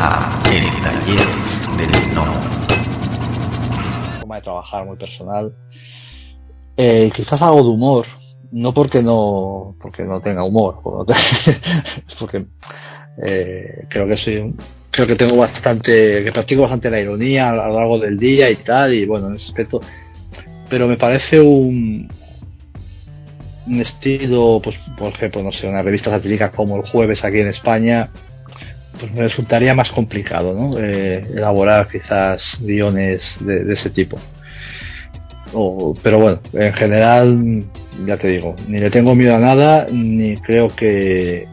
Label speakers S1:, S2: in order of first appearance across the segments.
S1: a El Taller del No.
S2: Forma de trabajar muy personal. Eh, quizás algo de humor, no porque no porque no tenga humor, porque eh, creo que soy creo que tengo bastante que practico bastante la ironía a lo largo del día y tal y bueno en ese aspecto pero me parece un un estilo pues por ejemplo no sé una revista satírica como el jueves aquí en España pues me resultaría más complicado ¿no? Eh, elaborar quizás guiones de, ese tipo pero bueno en general ya te digo ni le tengo miedo a nada ni creo que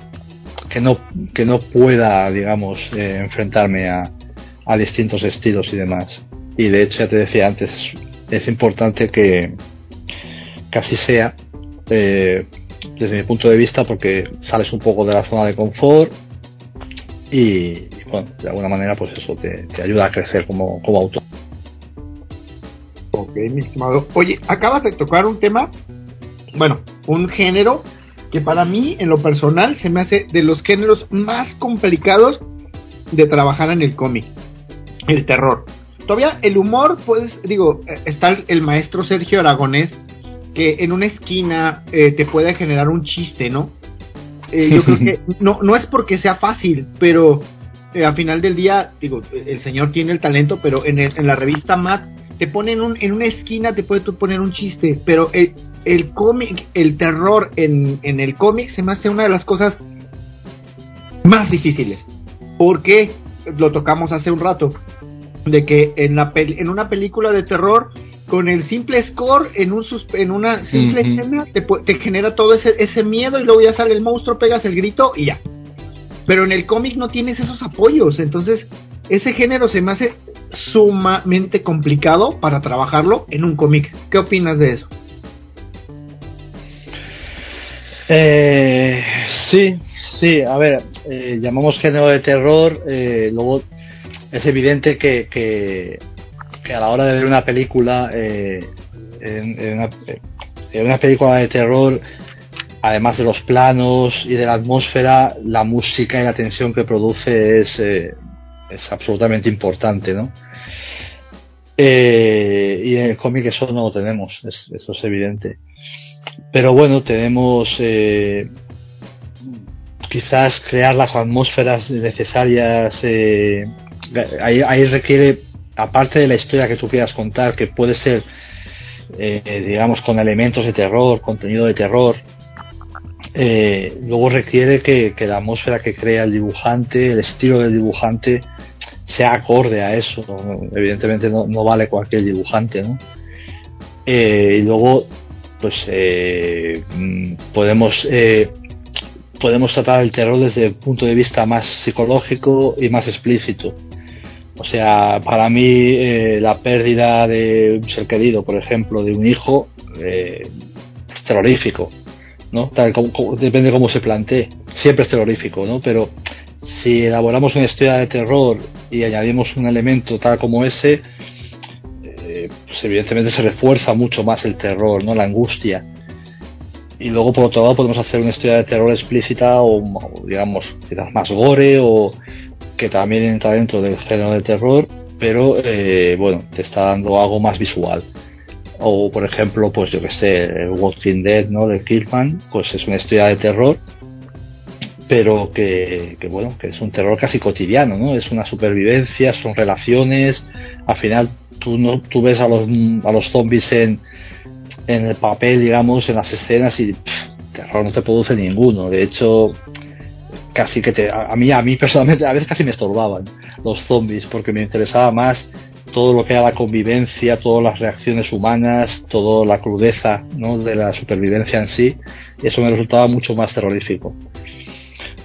S2: que no que no pueda digamos eh, enfrentarme a, a distintos estilos y demás y de hecho ya te decía antes es importante que casi sea eh, desde mi punto de vista porque sales un poco de la zona de confort y, bueno, de alguna manera pues eso te, ayuda a crecer como, como autor.
S3: Ok, mi estimado. Oye, acabas de tocar un tema, bueno, un género que para mí en lo personal se me hace de los géneros más complicados de trabajar en el cómic, el terror. Todavía el humor, pues digo, eh, está el maestro Sergio Aragonés, que en una esquina eh, te puede generar un chiste, ¿no? Eh, yo creo que no, no es porque sea fácil, pero eh, al final del día, digo, el señor tiene el talento, pero en, en la revista Matt te ponen un, en una esquina, te puede poner un chiste, pero el, el cómic, el terror en, en el cómic se me hace una de las cosas más difíciles. Porque lo tocamos hace un rato, de que en, la en una película de terror con el simple score en un en una simple escena te, te, genera todo ese, ese miedo y luego ya sale el monstruo, pegas el grito y ya. Pero en el cómic no tienes esos apoyos, entonces ese género se me hace sumamente complicado para trabajarlo en un cómic. ¿Qué opinas de eso?
S2: Eh, sí, sí, a ver, eh, llamamos género de terror, eh, luego es evidente que, que a la hora de ver una película, eh, en, una, película de terror, además de los planos y de la atmósfera, la música y la tensión que produce es, eh, es absolutamente importante, ¿no? Eh, y en el cómic eso no lo tenemos, eso es evidente. Pero bueno, tenemos quizás crear las atmósferas necesarias. Ahí, requiere aparte de la historia que tú quieras contar, que puede ser, eh, digamos, con elementos de terror, contenido de terror, eh, luego requiere que, la atmósfera que crea el dibujante, el estilo del dibujante, sea acorde a eso. Evidentemente no, vale cualquier dibujante, ¿no? Eh, y luego, pues podemos podemos tratar el terror desde el punto de vista más psicológico y más explícito. O sea, para mí eh, la pérdida de un ser querido, por ejemplo, de un hijo, eh, es terrorífico, ¿no? Tal, como, depende de cómo se plantee. Siempre es terrorífico, ¿no? Pero si elaboramos una historia de terror y añadimos un elemento tal como ese, eh, pues evidentemente se refuerza mucho más el terror, ¿no? La angustia. Y luego, por otro lado, podemos hacer una historia de terror explícita o, digamos, quizás más gore o que también entra dentro del género de terror, pero eh, bueno, te está dando algo más visual. O por ejemplo, pues yo que sé, Walking Dead, ¿no? De Killman, pues es una historia de terror, pero que, bueno, que es un terror casi cotidiano, ¿no? Es una supervivencia, son relaciones, al final tú no, tú ves a los a los zombies en, en el papel, digamos, en las escenas y terror no te produce ninguno. De hecho, casi que te, a, mí, a mí personalmente, a veces casi me estorbaban los zombies, porque me interesaba más todo lo que era la convivencia, todas las reacciones humanas, toda la crudeza ¿no? de la supervivencia en sí, eso me resultaba mucho más terrorífico.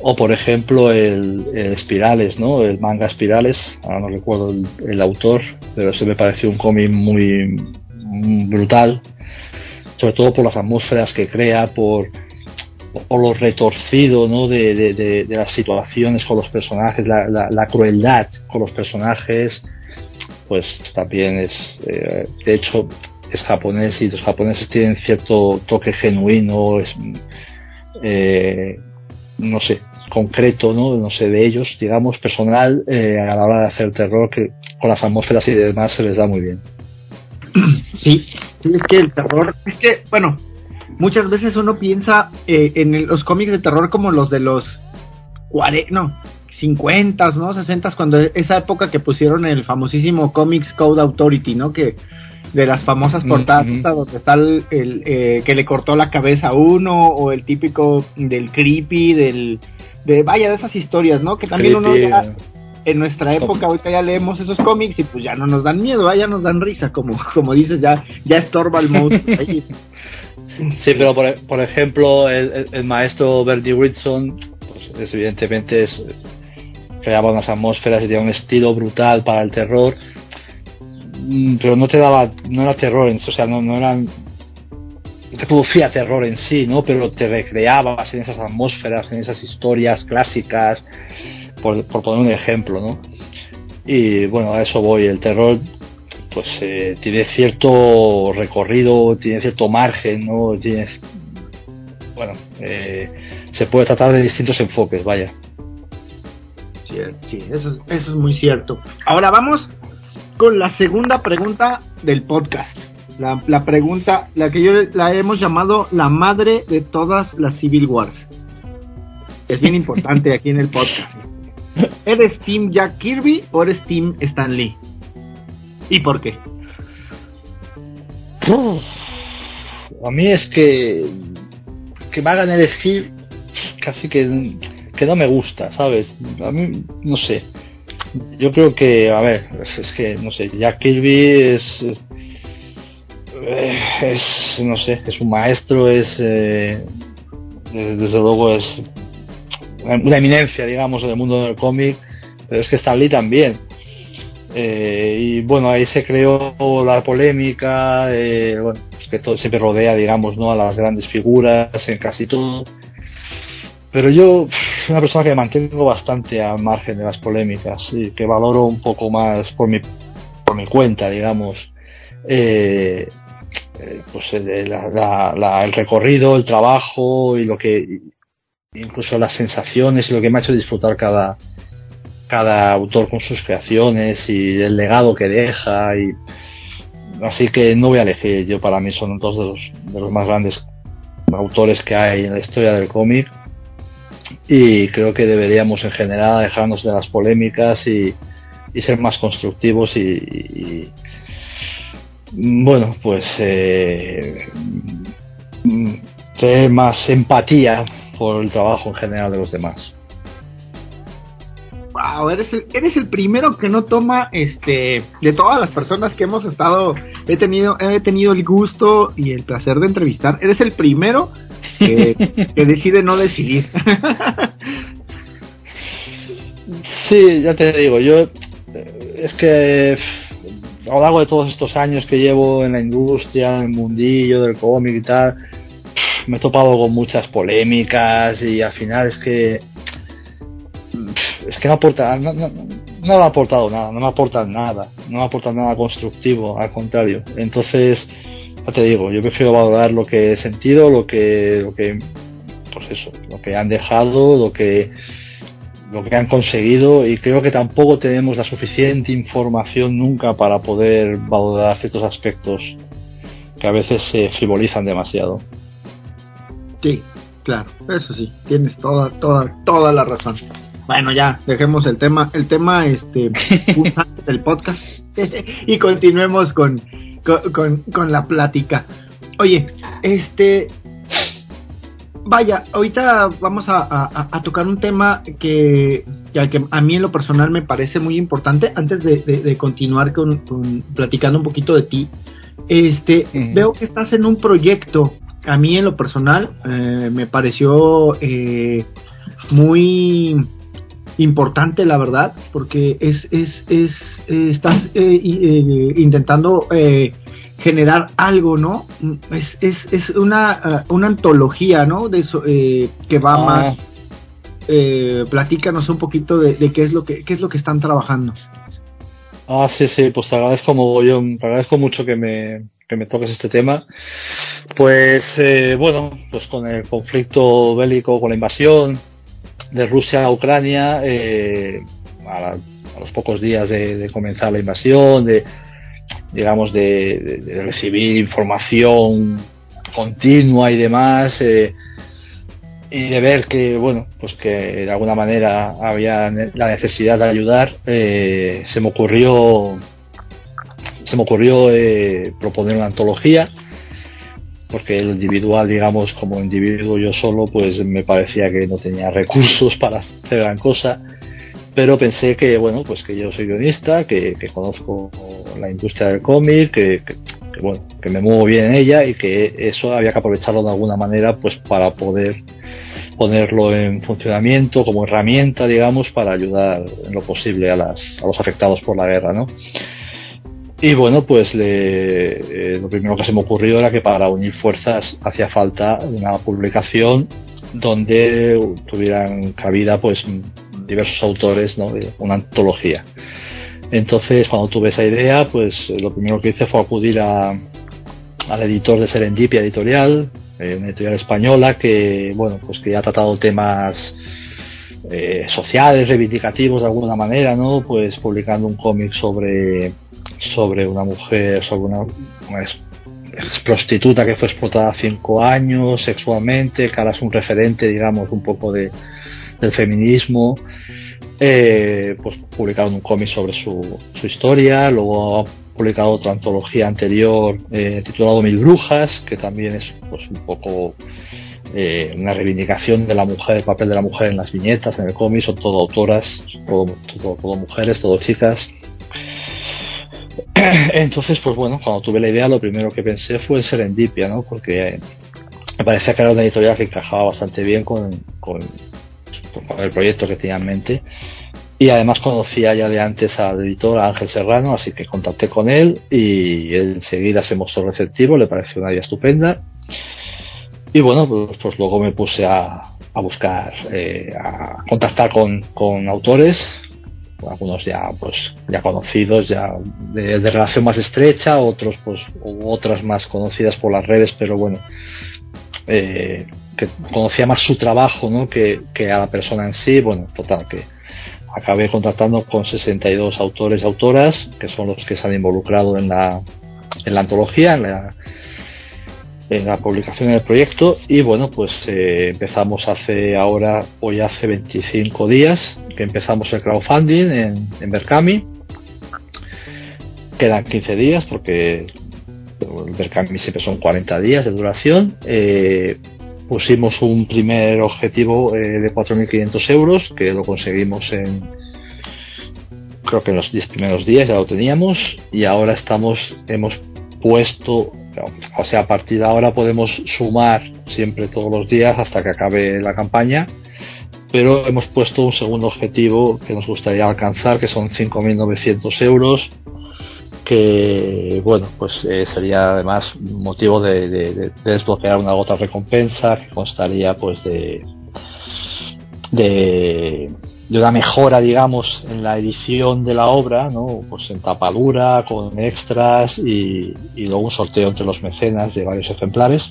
S2: O por ejemplo el, Espirales, ¿no? El manga Espirales, ahora no recuerdo el, autor, pero ese me pareció un cómic muy brutal, sobre todo por las atmósferas que crea, por, o lo retorcido ¿no? de, de, las situaciones con los personajes, la, la, crueldad con los personajes, pues también es, eh, de hecho, es japonés y los japoneses tienen cierto toque genuino, es, eh, no sé, concreto, ¿no? No sé, de ellos, digamos, personal, eh, a la hora de hacer terror, que con las atmósferas y demás se les da muy bien.
S3: Sí, es que el terror, es que, bueno, muchas veces uno piensa eh, en los cómics de terror como los de los 40, no, 50, ¿no? 60, cuando esa época que pusieron el famosísimo Comics Code Authority, ¿no? Que de las famosas portadas donde está el, eh, que le cortó la cabeza a uno o el típico del creepy, del de vaya de esas historias, ¿no? Que también uno ya, en nuestra época ahorita ya leemos esos cómics y pues ya no nos dan miedo, ya nos dan risa, como como dices, ya ya estorba el monstruo.
S2: Sí, pero por, por ejemplo, el, el, maestro Bertie Whitson, pues evidentemente creaba unas atmósferas y tenía un estilo brutal para el terror, mm, pero no te daba, no era terror, o sea, no, no eran, no te producía terror en sí, ¿no? Pero te recreabas en esas atmósferas, en esas historias clásicas, por, por poner un ejemplo, ¿no? Y bueno, a eso voy, el terror pues eh, tiene cierto recorrido, tiene cierto margen, ¿no? Tiene, bueno, eh, se puede tratar de distintos enfoques, vaya.
S3: Sí, eso, es, eso es muy cierto. Ahora vamos con la segunda pregunta del podcast. La, la, pregunta, la que yo la hemos llamado la madre de todas las Civil Wars. Es bien importante aquí en el podcast. ¿Eres Team Jack Kirby o eres Team Stan Lee? ¿Y por qué?
S2: a mí es que que me hagan elegir casi que, que no me gusta, ¿sabes? A mí, no sé. Yo creo que, a ver, es que, no sé, Jack Kirby es, es, no sé, es un maestro, es, eh, desde luego es una eminencia, digamos, en el mundo del cómic, pero es que Stan Lee también. Eh, y bueno, ahí se creó la polémica, eh, bueno, que todo siempre rodea, digamos, ¿no? a las grandes figuras en casi todo. Pero yo, una persona que mantengo bastante al margen de las polémicas y que valoro un poco más por mi, por mi cuenta, digamos, eh, eh pues el, el, recorrido, el trabajo y lo que, incluso las sensaciones y lo que me ha hecho disfrutar cada, cada autor con sus creaciones y el legado que deja y así que no voy a elegir. Yo para mí son dos de los, de los más grandes autores que hay en la historia del cómic. Y creo que deberíamos en general dejarnos de las polémicas y, ser más constructivos y, bueno pues eh, tener más empatía por el trabajo en general de los demás
S3: wow, eres el, eres el primero que no toma, este, de todas las personas que hemos estado, he tenido, he tenido el gusto y el placer de entrevistar, eres el primero que, decide no decidir.
S2: sí, ya te digo, yo, es que a lo largo de todos estos años que llevo en la industria, en el mundillo del cómic y tal, me he topado con muchas polémicas y al final es que es que no aporta, no, me ha aportado nada, no me aporta nada, no me aporta nada constructivo, al contrario. Entonces, ya te digo, yo prefiero valorar lo que he sentido, lo que, lo que, pues eso, lo que han dejado, lo que, lo que han conseguido y creo que tampoco tenemos la suficiente información nunca para poder valorar ciertos aspectos que a veces se frivolizan demasiado.
S3: Sí, claro, eso sí, tienes toda, toda, toda la razón. Bueno, ya, dejemos el tema, el tema este del podcast y continuemos con, con, la plática. Oye, este vaya, ahorita vamos a, tocar un tema que, que, a mí en lo personal me parece muy importante. Antes de, continuar con, platicando un poquito de ti, este, veo que estás en un proyecto. A mí en lo personal eh, me pareció eh, muy importante, la verdad, porque es, es, es eh, estás eh, eh, intentando generar algo, ¿no? Es, es, es una, una antología, ¿no? De eso, que va ah. más. platícanos un poquito de, qué es lo que qué es lo que están trabajando.
S2: Ah, sí, sí, pues te agradezco yo te agradezco mucho que me, que me toques este tema. Pues bueno, pues con el conflicto bélico, con la invasión de Rusia a Ucrania, eh, a, los pocos días de, comenzar la invasión, de digamos de, recibir información continua y demás, eh, y de ver que bueno, pues que de alguna manera había la necesidad de ayudar, eh, se me ocurrió se me ocurrió proponer una antología porque el individual, digamos, como individuo yo solo, pues me parecía que no tenía recursos para hacer gran cosa, pero pensé que, bueno, pues que yo soy guionista, que, conozco la industria del cómic, que, bueno, que me muevo bien en ella y que eso había que aprovecharlo de alguna manera, pues para poder ponerlo en funcionamiento como herramienta, digamos, para ayudar en lo posible a, las, a los afectados por la guerra, ¿no? Y bueno, pues eh, lo primero que se me ocurrió era que para unir fuerzas hacía falta una publicación donde tuvieran cabida pues diversos autores, ¿no? una antología. Entonces, cuando tuve esa idea, pues lo primero que hice fue acudir a, al editor de Serendipia Editorial, eh, una editorial española que, bueno, pues que ha tratado temas eh, sociales, reivindicativos de alguna manera, ¿no? Pues publicando un cómic sobre sobre una mujer, sobre una, prostituta que fue explotada cinco años sexualmente, que ahora es un referente, digamos, un poco de, del feminismo. Eh, pues publicaron un cómic sobre su, su historia, luego ha publicado otra antología anterior eh, titulado Mil Brujas, que también es pues un poco eh, una reivindicación de la mujer, el papel de la mujer en las viñetas, en el cómic, son todo autoras, todo, mujeres, todo chicas. Entonces, pues bueno, cuando tuve la idea, lo primero que pensé fue en Serendipia, ¿no? Porque me parecía que era una editorial que encajaba bastante bien con, el proyecto que tenía en mente. Y además conocía ya de antes al editor Ángel Serrano, así que contacté con él y enseguida se mostró receptivo, le pareció una idea estupenda. Y bueno, pues, pues luego me puse a, a buscar, eh, a contactar con, con autores, algunos ya pues ya conocidos ya de, relación más estrecha otros pues otras más conocidas por las redes pero bueno eh, que conocía más su trabajo ¿no? que, a la persona en sí bueno total que acabé contactando con 62 autores y autoras que son los que se han involucrado en la en la antología en la en la publicación del proyecto y bueno pues eh, empezamos hace ahora hoy hace 25 días que empezamos el crowdfunding en, en Berkami. Quedan 15 días porque el Berkami siempre son 40 días de duración. Eh, pusimos un primer objetivo eh, de 4.500 euros que lo conseguimos en creo que en los 10 primeros días ya lo teníamos y ahora estamos hemos puesto o sea, a partir de ahora podemos sumar siempre todos los días hasta que acabe la campaña, pero hemos puesto un segundo objetivo que nos gustaría alcanzar, que son 5.900 euros, que bueno, pues eh, sería además motivo de, desbloquear una gota recompensa que constaría pues de de de una mejora, digamos, en la edición de la obra, ¿no? Pues en tapadura, con extras y, luego un sorteo entre los mecenas de varios ejemplares.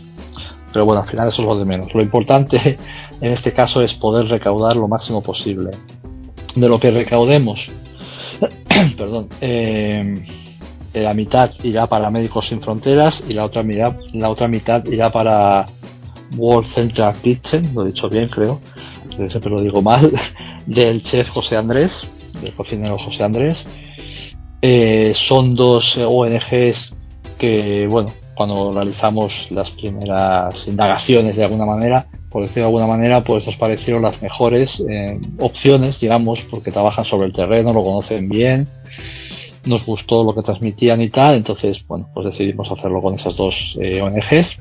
S2: Pero bueno, al final eso es lo de menos. Lo importante en este caso es poder recaudar lo máximo posible. De lo que recaudemos, perdón, eh, la mitad irá para Médicos Sin Fronteras y la otra, mitad, la otra mitad irá para World Central Kitchen, lo he dicho bien creo, siempre lo digo mal, del chef José Andrés, del cocinero José Andrés. Eh, son dos ONGs que, bueno, cuando realizamos las primeras indagaciones de alguna manera, por decirlo de alguna manera, pues nos parecieron las mejores eh, opciones, digamos, porque trabajan sobre el terreno, lo conocen bien, nos gustó lo que transmitían y tal, entonces, bueno, pues decidimos hacerlo con esas dos eh, ONGs.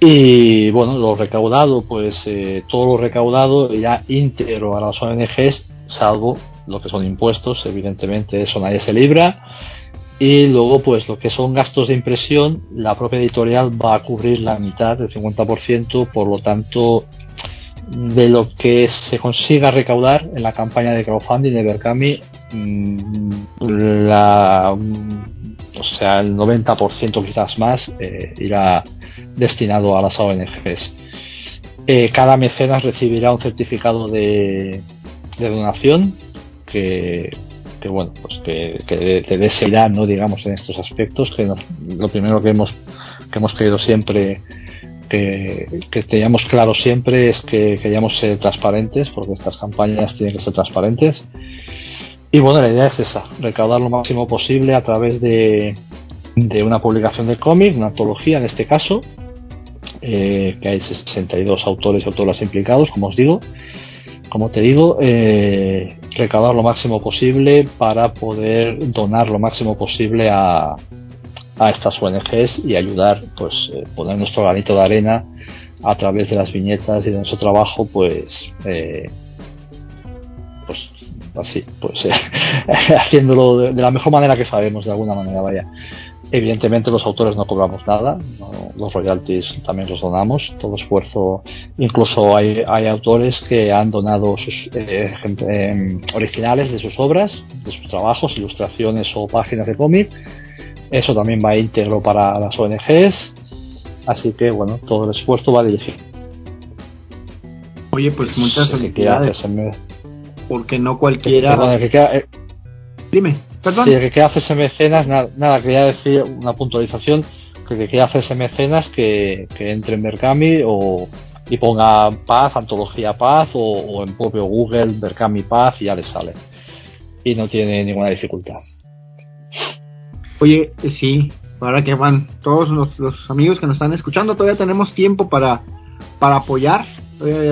S2: Y bueno, lo recaudado, pues eh, todo lo recaudado ya íntegro a las ONGs, salvo lo que son impuestos, evidentemente eso nadie se libra. Y luego, pues lo que son gastos de impresión, la propia editorial va a cubrir la mitad, del 50%, por lo tanto, de lo que se consiga recaudar en la campaña de crowdfunding de Berkami, mm, la, o sea, el 90% quizás más eh, irá destinado a las ONGs. Eh, cada mecenas recibirá un certificado de, donación que, bueno, pues que, que te dé ¿no? digamos, en estos aspectos, que lo primero que hemos, que hemos querido siempre que, que teníamos claro siempre es que queríamos ser transparentes, porque estas campañas tienen que ser transparentes. Y bueno, la idea es esa, recaudar lo máximo posible a través de, de una publicación de cómic, una antología en este caso, eh, que hay 62 autores y autoras implicados, como os digo. Como te digo, eh, recaudar lo máximo posible para poder donar lo máximo posible a, a estas ONGs y ayudar, pues eh, poner nuestro granito de arena a través de las viñetas y de nuestro trabajo, pues, eh, así, pues eh, haciéndolo de, la mejor manera que sabemos, de alguna manera, vaya. Evidentemente los autores no cobramos nada, los royalties también los donamos, todo esfuerzo, incluso hay, hay autores que han donado sus em, originales de sus obras, de sus trabajos, ilustraciones o páginas de cómic, eso también va íntegro para las ONGs. Así que, bueno, todo el esfuerzo va dirigido.
S3: Oye, pues muchas felicidades. Porque no cualquiera.
S2: Eh, Dime, perdón. Sí, que quiera hacerse mecenas, nada, quería decir una puntualización. Que, que quiera hacerse mecenas que, que entre en Berkami o, y ponga Paz, Antología Paz o, o en propio Google Berkami Paz y ya le sale. Y no tiene ninguna dificultad.
S3: Oye, eh, sí, para que van todos los, amigos que nos están escuchando, todavía tenemos tiempo para, para apoyar.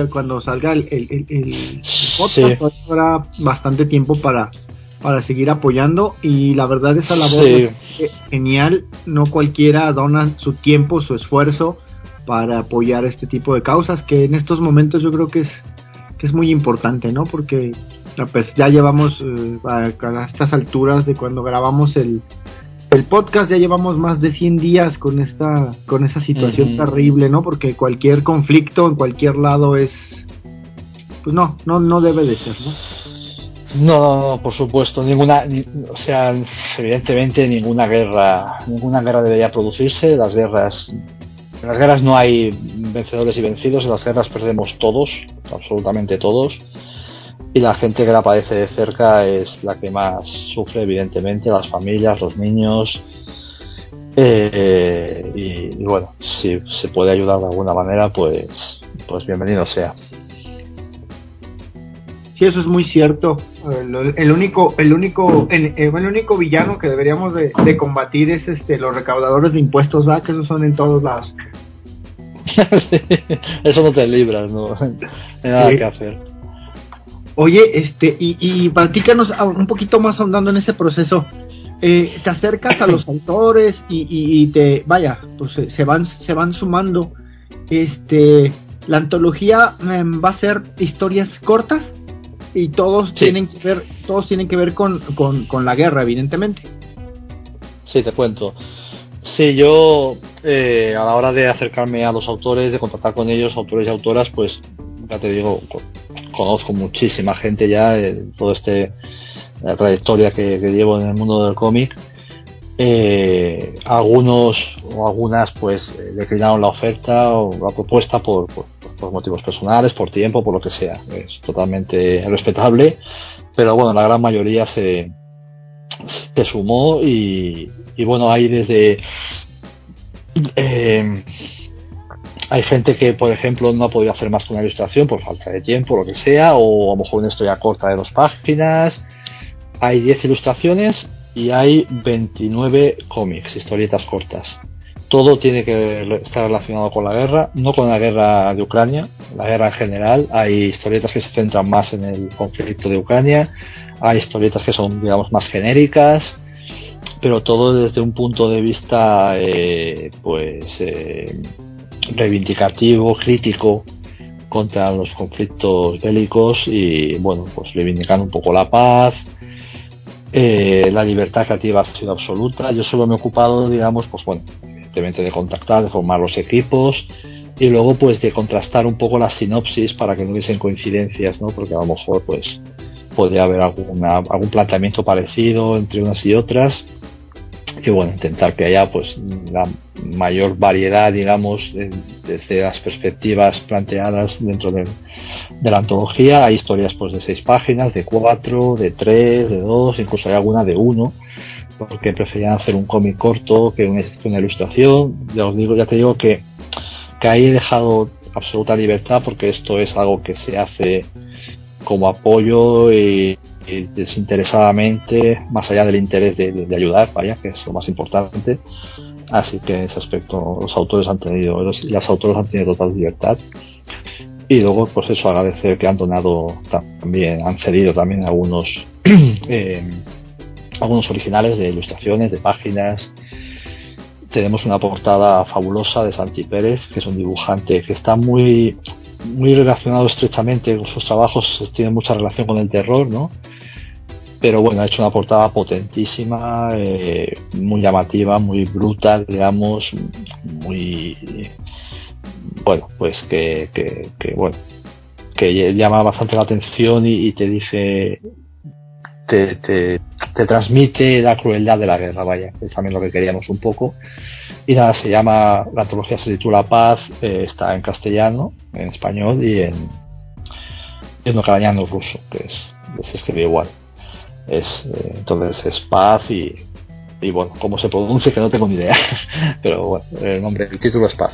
S3: cuando salga el, el, el, podcast, habrá bastante tiempo para, para seguir apoyando. Y la verdad, esa labor es genial. No cualquiera dona su tiempo, su esfuerzo para apoyar este tipo de causas, que en estos momentos yo creo que es, que es muy importante, ¿no? Porque pues ya llevamos eh, a, estas alturas de cuando grabamos el, el podcast ya llevamos más de 100 días con esta con esa situación terrible, ¿no? Porque cualquier conflicto en cualquier lado es pues no, no no debe de ser, ¿no?
S2: No, por supuesto, ninguna, o sea, evidentemente ninguna guerra, ninguna guerra debería producirse. Las guerras, en las guerras no hay vencedores y vencidos, en las guerras perdemos todos, absolutamente todos y la gente que la padece de cerca es la que más sufre, evidentemente, las familias, los niños. Eh, y, bueno, si se puede ayudar de alguna manera, pues, pues bienvenido sea.
S3: Sí, eso es muy cierto. El, único, el único, el, el, único villano que deberíamos de, combatir es este los recaudadores de impuestos, ¿va? Que esos son en todos lados.
S2: eso no te libras, no, hay nada que hacer.
S3: Oye, este, y, y platícanos un poquito más ahondando en ese proceso. Eh, te acercas a los autores y, y, te, vaya, pues se van, se van sumando. Este, la antología em, va a ser historias cortas y todos tienen que ver, todos tienen que ver con, con, la guerra, evidentemente.
S2: Sí, te cuento. Sí, yo eh, a la hora de acercarme a los autores, de contactar con ellos, autores y autoras, pues ya te digo, conozco muchísima gente ya, de toda este, la trayectoria que, llevo en el mundo del cómic. Eh, algunos o algunas pues eh, declinaron la oferta o la propuesta por, por, motivos personales, por tiempo, por lo que sea. Es totalmente respetable, pero bueno, la gran mayoría se, se sumó y, y bueno, hay desde eh, hay gente que, por ejemplo, no ha podido hacer más que una ilustración por falta de tiempo, lo que sea, o a lo mejor una historia corta de dos páginas. Hay 10 ilustraciones y hay 29 cómics, historietas cortas. Todo tiene que estar relacionado con la guerra, no con la guerra de Ucrania, la guerra en general. Hay historietas que se centran más en el conflicto de Ucrania, hay historietas que son, digamos, más genéricas, pero todo desde un punto de vista, eh, pues, eh, reivindicativo, crítico contra los conflictos bélicos y bueno, pues reivindicando un poco la paz. Eh, la libertad creativa ha sido absoluta. Yo solo me he ocupado, digamos, pues bueno, de contactar, de formar los equipos y luego pues de contrastar un poco la sinopsis para que no hubiesen coincidencias, ¿no? Porque a lo mejor pues podría haber alguna, algún planteamiento parecido entre unas y otras y bueno, intentar que haya pues la mayor variedad, digamos, desde las perspectivas planteadas dentro de, la antología. Hay historias pues de seis páginas, de cuatro, de tres, de dos, incluso hay alguna de uno, porque preferían hacer un cómic corto que una, ilustración. Ya os digo, ya te digo que, ahí he dejado absoluta libertad porque esto es algo que se hace como apoyo y, desinteresadamente, más allá del interés de, ayudar, vaya, que es lo más importante. Así que en ese aspecto los autores han tenido, los, las autores han tenido total libertad. Y luego, pues eso, agradecer que han donado también, han cedido también algunos, eh, algunos originales de ilustraciones, de páginas. Tenemos una portada fabulosa de Santi Pérez, que es un dibujante que está muy, muy relacionado estrechamente con sus trabajos, tiene mucha relación con el terror, ¿no? Pero bueno, ha hecho una portada potentísima, eh, muy llamativa, muy brutal, digamos, muy bueno, pues que, que, bueno, que llama bastante la atención y, te dice te, te, te, transmite la crueldad de la guerra, vaya, es también lo que queríamos un poco. Y nada, se llama, la antología se titula Paz, eh, está en castellano, en español y en, en ucraniano ruso, que es, se escribe igual. Es, eh, entonces es Paz y, y bueno, cómo se pronuncia que no tengo ni idea, pero bueno, el nombre, el título es Paz.